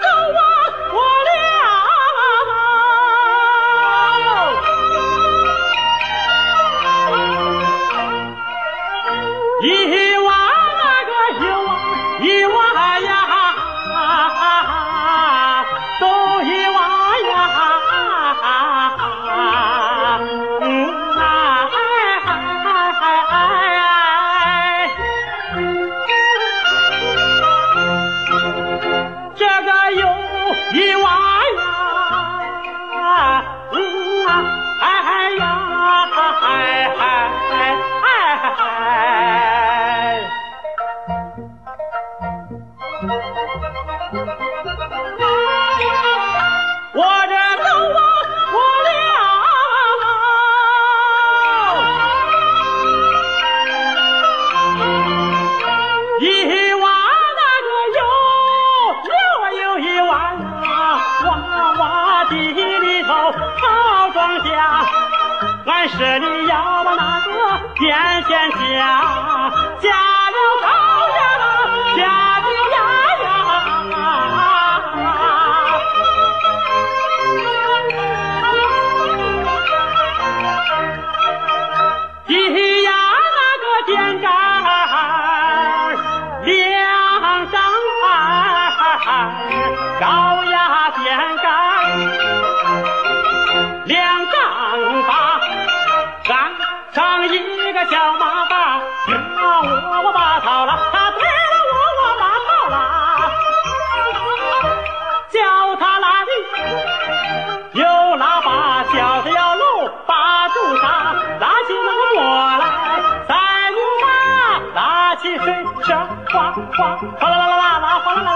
走，我过了。一望俺是你要把那个电线架，架了高呀，架的呀呀。低呀那个电杆两丈，高呀电杆两我我把套了，他推了我我把套了，叫他拉的有喇叭，叫他要路把住上，拉起那个磨来，在木马拉起水车，哗哗哗啦啦啦啦啦，哗啦啦。